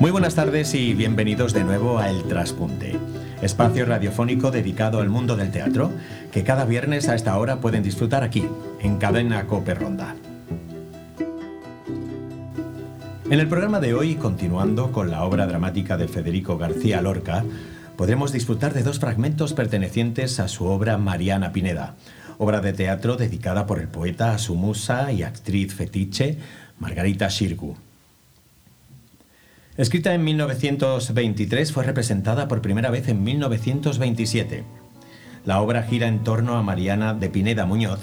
Muy buenas tardes y bienvenidos de nuevo a El Traspunte, espacio radiofónico dedicado al mundo del teatro que cada viernes a esta hora pueden disfrutar aquí, en Cadena Cope Ronda. En el programa de hoy, continuando con la obra dramática de Federico García Lorca, podremos disfrutar de dos fragmentos pertenecientes a su obra Mariana Pineda, obra de teatro dedicada por el poeta a su musa y actriz fetiche, Margarita Shirgu. Escrita en 1923, fue representada por primera vez en 1927. La obra gira en torno a Mariana de Pineda Muñoz,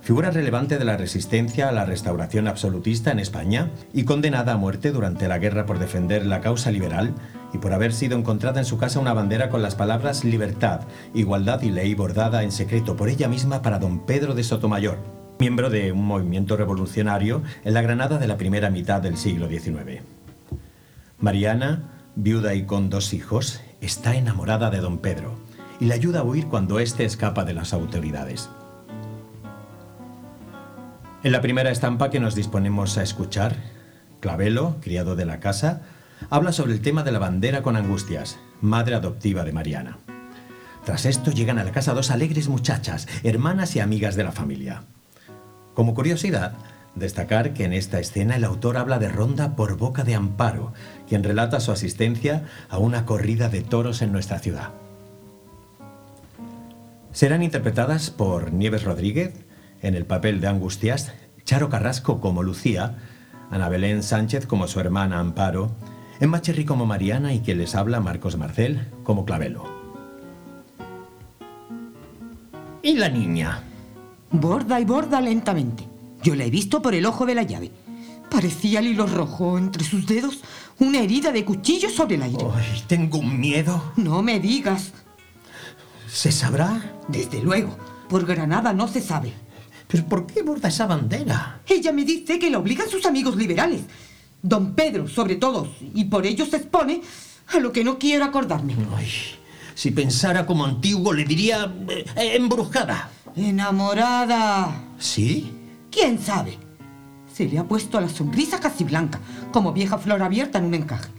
figura relevante de la resistencia a la restauración absolutista en España y condenada a muerte durante la guerra por defender la causa liberal y por haber sido encontrada en su casa una bandera con las palabras libertad, igualdad y ley bordada en secreto por ella misma para don Pedro de Sotomayor, miembro de un movimiento revolucionario en la Granada de la primera mitad del siglo XIX. Mariana, viuda y con dos hijos, está enamorada de don Pedro y le ayuda a huir cuando éste escapa de las autoridades. En la primera estampa que nos disponemos a escuchar, Clavelo, criado de la casa, habla sobre el tema de la bandera con angustias, madre adoptiva de Mariana. Tras esto llegan a la casa dos alegres muchachas, hermanas y amigas de la familia. Como curiosidad, Destacar que en esta escena el autor habla de Ronda por boca de Amparo, quien relata su asistencia a una corrida de toros en nuestra ciudad. Serán interpretadas por Nieves Rodríguez en el papel de Angustias, Charo Carrasco como Lucía, Ana Belén Sánchez como su hermana Amparo, Emma Cherry como Mariana y quien les habla Marcos Marcel como Clavelo. ¿Y la niña? Borda y borda lentamente. Yo la he visto por el ojo de la llave. Parecía el hilo rojo entre sus dedos, una herida de cuchillo sobre el aire. Ay, tengo un miedo. No me digas. ¿Se sabrá? Desde luego. Por Granada no se sabe. ¿Pero por qué borda esa bandera? Ella me dice que la obligan sus amigos liberales. Don Pedro, sobre todo, y por ello se expone a lo que no quiero acordarme. Ay, si pensara como antiguo le diría eh, embrujada. Enamorada. ¿Sí? ¿Quién sabe? Se le ha puesto la sonrisa casi blanca, como vieja flor abierta en un encaje.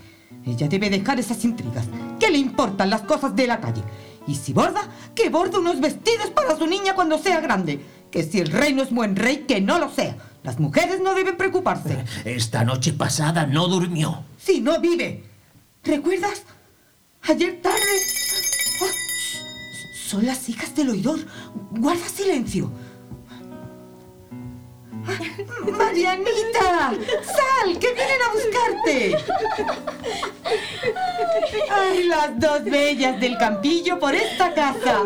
Ella debe dejar esas intrigas. ¿Qué le importan las cosas de la calle? Y si borda, que borda unos vestidos para su niña cuando sea grande. Que si el rey no es buen rey, que no lo sea. Las mujeres no deben preocuparse. Esta noche pasada no durmió. Si no vive. ¿Recuerdas? Ayer tarde... Ah, son las hijas del oidor. Guarda silencio. Marianita, sal, que vienen a buscarte. Ay, las dos bellas del campillo por esta casa.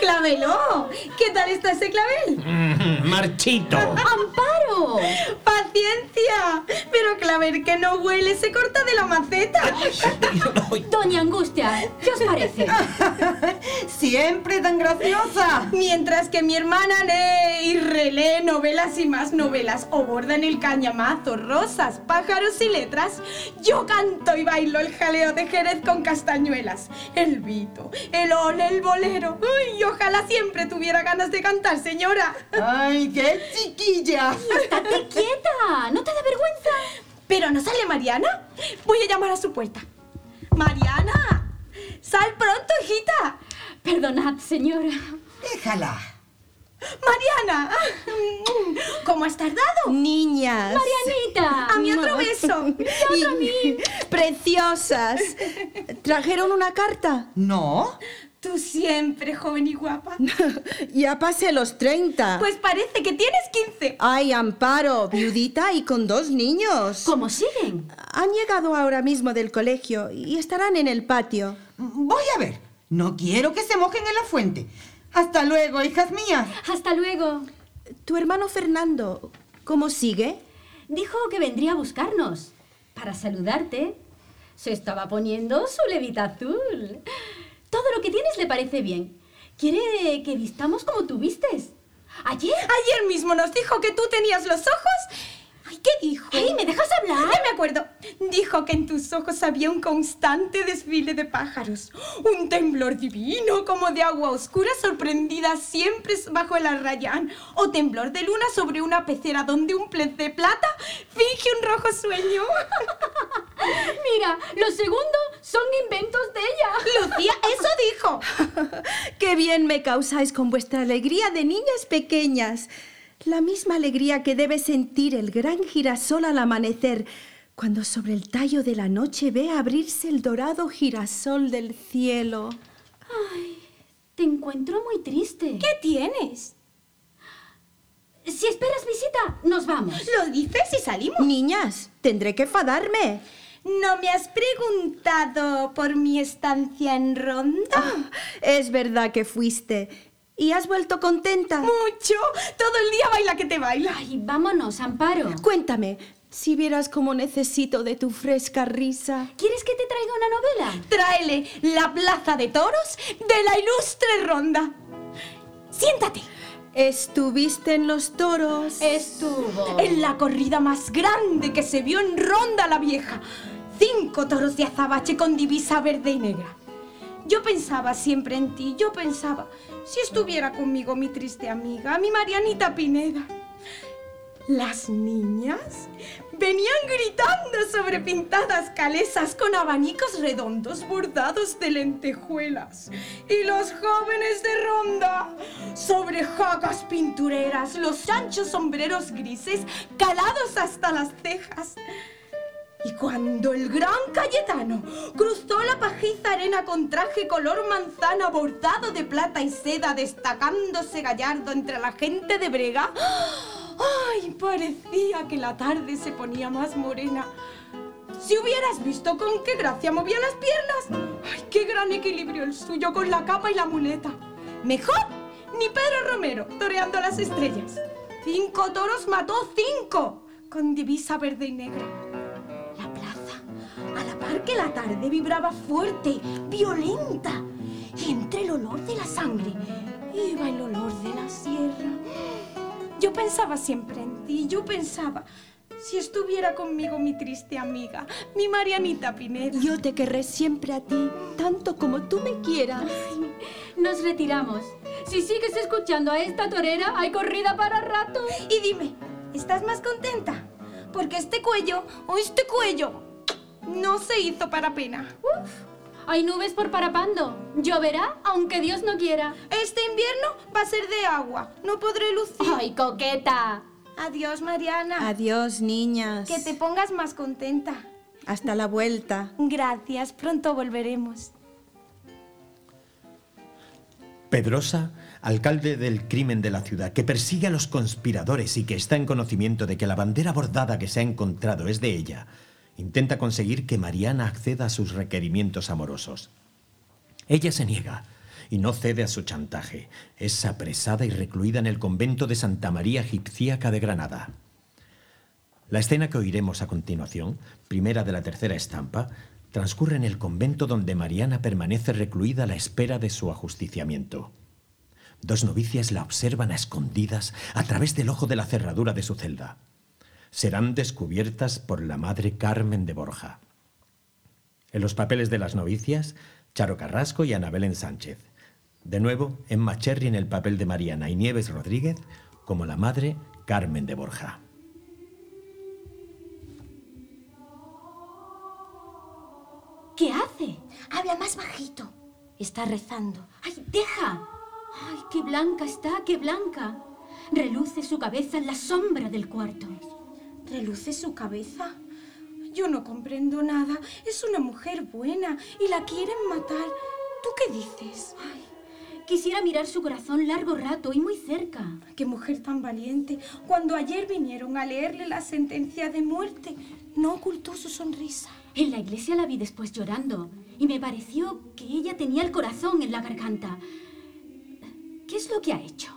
¡Clavelo! ¿Qué tal está ese clavel? Mm, marchito. ¡Amparo! ¡Paciencia! Pero clavel que no huele se corta de la maceta. Doña Angustia, ¿qué os parece? Siempre tan graciosa. Mientras que mi hermana lee y relee novelas y más novelas o borda en el cañamazo rosas, pájaros y letras, yo canto y bailo el jaleo de Jerez con castañuelas, el vito, el on, el bolero. ¡Uy! Ojalá siempre tuviera ganas de cantar, señora. ¡Ay, qué chiquilla! ¡Estate quieta! ¿No te da vergüenza? ¿Pero no sale Mariana? Voy a llamar a su puerta. ¡Mariana! ¡Sal pronto, hijita! Perdonad, señora. Déjala. ¡Mariana! ¿Cómo has tardado? Niñas. ¡Marianita! ¡A mi otro beso! ¡Y a mí! Preciosas. ¿Trajeron una carta? ¿No? Tú siempre, joven y guapa. Ya pasé los 30. Pues parece que tienes 15. Ay, Amparo, viudita y con dos niños. ¿Cómo siguen? Han llegado ahora mismo del colegio y estarán en el patio. Voy a ver. No quiero que se mojen en la fuente. Hasta luego, hijas mías. Hasta luego. ¿Tu hermano Fernando cómo sigue? Dijo que vendría a buscarnos. Para saludarte. Se estaba poniendo su levita azul. Lo que tienes le parece bien. Quiere que vistamos como tú vistes. ¿Ayer? Ayer mismo nos dijo que tú tenías los ojos... Ay, ¿qué dijo? ¡Ay, ¿me dejas hablar? Ya me acuerdo. Dijo que en tus ojos había un constante desfile de pájaros. Un temblor divino como de agua oscura sorprendida siempre bajo el arrayán. O temblor de luna sobre una pecera donde un pez de plata finge un rojo sueño. Mira, lo segundo son inventos de ella. Lucía, eso dijo. ¡Qué bien me causáis con vuestra alegría de niñas pequeñas! La misma alegría que debe sentir el gran girasol al amanecer, cuando sobre el tallo de la noche ve abrirse el dorado girasol del cielo. Ay, te encuentro muy triste. ¿Qué tienes? Si esperas visita, nos vamos. Lo dices y salimos. Niñas, tendré que enfadarme. ¿No me has preguntado por mi estancia en Ronda? Ah, es verdad que fuiste. ¿Y has vuelto contenta? Mucho. Todo el día baila que te baila. Ay, vámonos, Amparo. Cuéntame, si vieras cómo necesito de tu fresca risa. ¿Quieres que te traiga una novela? Tráele la plaza de toros de la ilustre Ronda. Siéntate. ¿Estuviste en los toros? Estuvo. En la corrida más grande que se vio en Ronda la Vieja. Cinco toros de azabache con divisa verde y negra. Yo pensaba siempre en ti, yo pensaba, si estuviera conmigo mi triste amiga, mi Marianita Pineda. Las niñas venían gritando sobre pintadas calesas con abanicos redondos bordados de lentejuelas. Y los jóvenes de ronda sobre jagas pintureras, los anchos sombreros grises calados hasta las cejas. Y cuando el gran Cayetano cruzó la pajiza arena con traje color manzana bordado de plata y seda, destacándose gallardo entre la gente de brega, ¡ay! Parecía que la tarde se ponía más morena. Si hubieras visto con qué gracia movía las piernas, ¡ay! ¡Qué gran equilibrio el suyo con la capa y la muleta! Mejor ni Pedro Romero toreando las estrellas. Cinco toros mató cinco con divisa verde y negra. A la par que la tarde vibraba fuerte, violenta, y entre el olor de la sangre iba el olor de la sierra. Yo pensaba siempre en ti, yo pensaba, si estuviera conmigo mi triste amiga, mi Marianita Pineda. Yo te querré siempre a ti, tanto como tú me quieras. Nos retiramos. Si sigues escuchando a esta torera, hay corrida para rato. Y dime, ¿estás más contenta? Porque este cuello, o este cuello, no se hizo para pena. Uf, hay nubes por Parapando. Lloverá, aunque Dios no quiera. Este invierno va a ser de agua, no podré lucir. ¡Ay, coqueta! Adiós, Mariana. Adiós, niñas. Que te pongas más contenta. Hasta la vuelta. Gracias, pronto volveremos. Pedrosa, alcalde del crimen de la ciudad, que persigue a los conspiradores y que está en conocimiento de que la bandera bordada que se ha encontrado es de ella, intenta conseguir que Mariana acceda a sus requerimientos amorosos. Ella se niega y no cede a su chantaje. Es apresada y recluida en el convento de Santa María Egipciaca de Granada. La escena que oiremos a continuación, primera de la tercera estampa, transcurre en el convento donde Mariana permanece recluida a la espera de su ajusticiamiento. Dos novicias la observan a escondidas a través del ojo de la cerradura de su celda. Serán descubiertas por la madre Carmen de Borja. En los papeles de las novicias, Charo Carrasco y Ana Belén Sánchez. De nuevo, Emma Cherry en el papel de Mariana y Nieves Rodríguez como la madre Carmen de Borja. ¿Qué hace? Habla más bajito. Está rezando. ¡Ay, deja! ¡Ay, qué blanca está, qué blanca! Reluce su cabeza en la sombra del cuarto. ¿Reluce su cabeza? Yo no comprendo nada. Es una mujer buena y la quieren matar. ¿Tú qué dices? Ay, quisiera mirar su corazón largo rato y muy cerca. Qué mujer tan valiente. Cuando ayer vinieron a leerle la sentencia de muerte, no ocultó su sonrisa. En la iglesia la vi después llorando y me pareció que ella tenía el corazón en la garganta. ¿Qué es lo que ha hecho?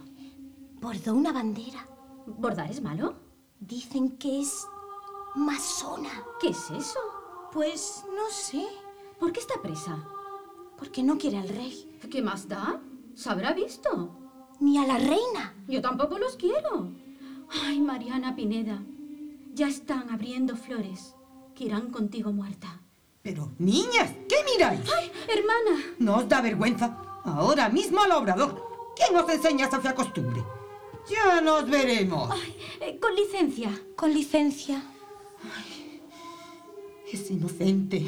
Bordó una bandera. ¿Bordar es malo? Dicen que es masona. ¿Qué es eso? Pues no sé. ¿Por qué está presa? Porque no quiere al rey. ¿Qué más da? ¿Se habrá visto? Ni a la reina. Yo tampoco los quiero. Ay, Mariana Pineda. Ya están abriendo flores que irán contigo muerta. Pero, niñas, ¿qué miráis? ¡Ay, hermana! ¿No os da vergüenza? Ahora mismo al obrador. ¿Quién os enseña esa fea costumbre? Ya nos veremos. Ay, eh, con licencia. Con licencia. Es inocente,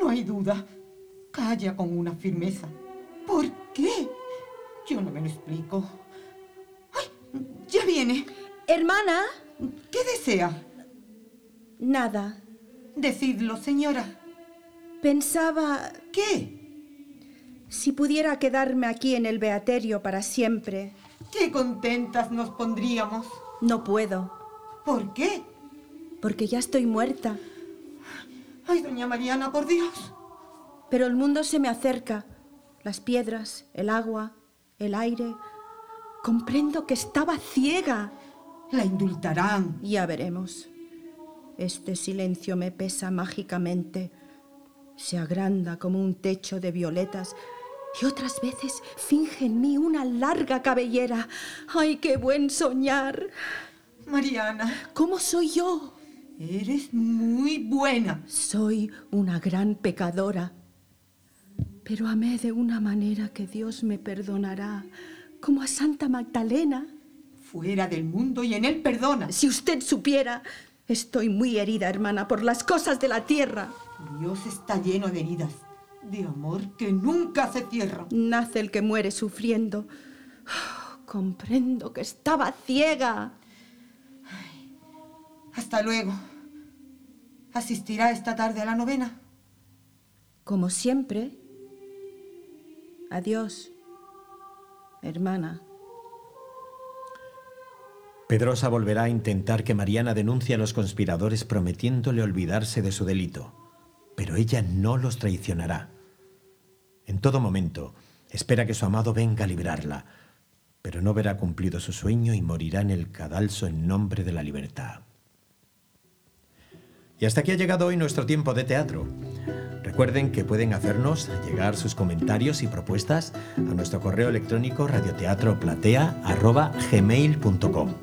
no hay duda. Calla con una firmeza. ¿Por qué? Yo no me lo explico. ¡Ay! Ya viene. Hermana, ¿Qué desea? nada. Decidlo, señora. Pensaba ¿Qué? si pudiera quedarme aquí en el beaterio para siempre. Qué contentas nos pondríamos. No puedo, ¿Por qué? porque ya estoy muerta. Ay, doña Mariana, por Dios. Pero el mundo se me acerca. Las piedras, el agua, el aire. Comprendo que estaba ciega. La indultarán. Ya veremos. Este silencio me pesa mágicamente. Se agranda como un techo de violetas y otras veces finge en mí una larga cabellera. ¡Ay, qué buen soñar! Mariana, ¿Cómo soy yo? eres muy buena. Soy una gran pecadora. Pero amé de una manera que Dios me perdonará, como a Santa Magdalena. Fuera del mundo y en él perdona. Si usted supiera, estoy muy herida, hermana, por las cosas de la tierra. Dios está lleno de heridas, de amor que nunca se cierra. Nace el que muere sufriendo. Oh, comprendo que estaba ciega. Hasta luego. ¿Asistirá esta tarde a la novena? Como siempre. Adiós, hermana. Pedrosa volverá a intentar que Mariana denuncie a los conspiradores prometiéndole olvidarse de su delito, pero ella no los traicionará. En todo momento, espera que su amado venga a librarla, pero no verá cumplido su sueño y morirá en el cadalso en nombre de la libertad. Y hasta aquí ha llegado hoy nuestro tiempo de teatro. Recuerden que pueden hacernos llegar sus comentarios y propuestas a nuestro correo electrónico radioteatroplatea.gmail.com.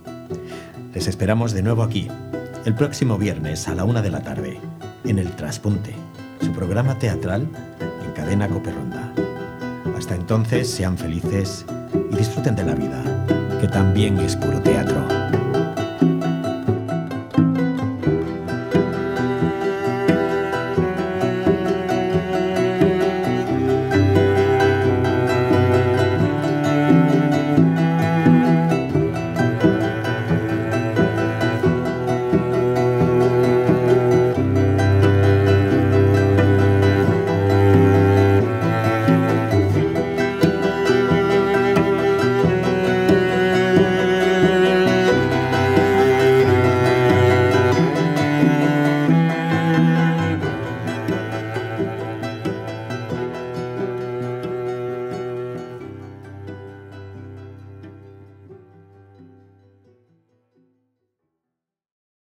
Les esperamos de nuevo aquí, el próximo viernes a la una de la tarde, en El Traspunte, su programa teatral cadena Coperronda. Hasta entonces, sean felices y disfruten de la vida, que también es puro teatro.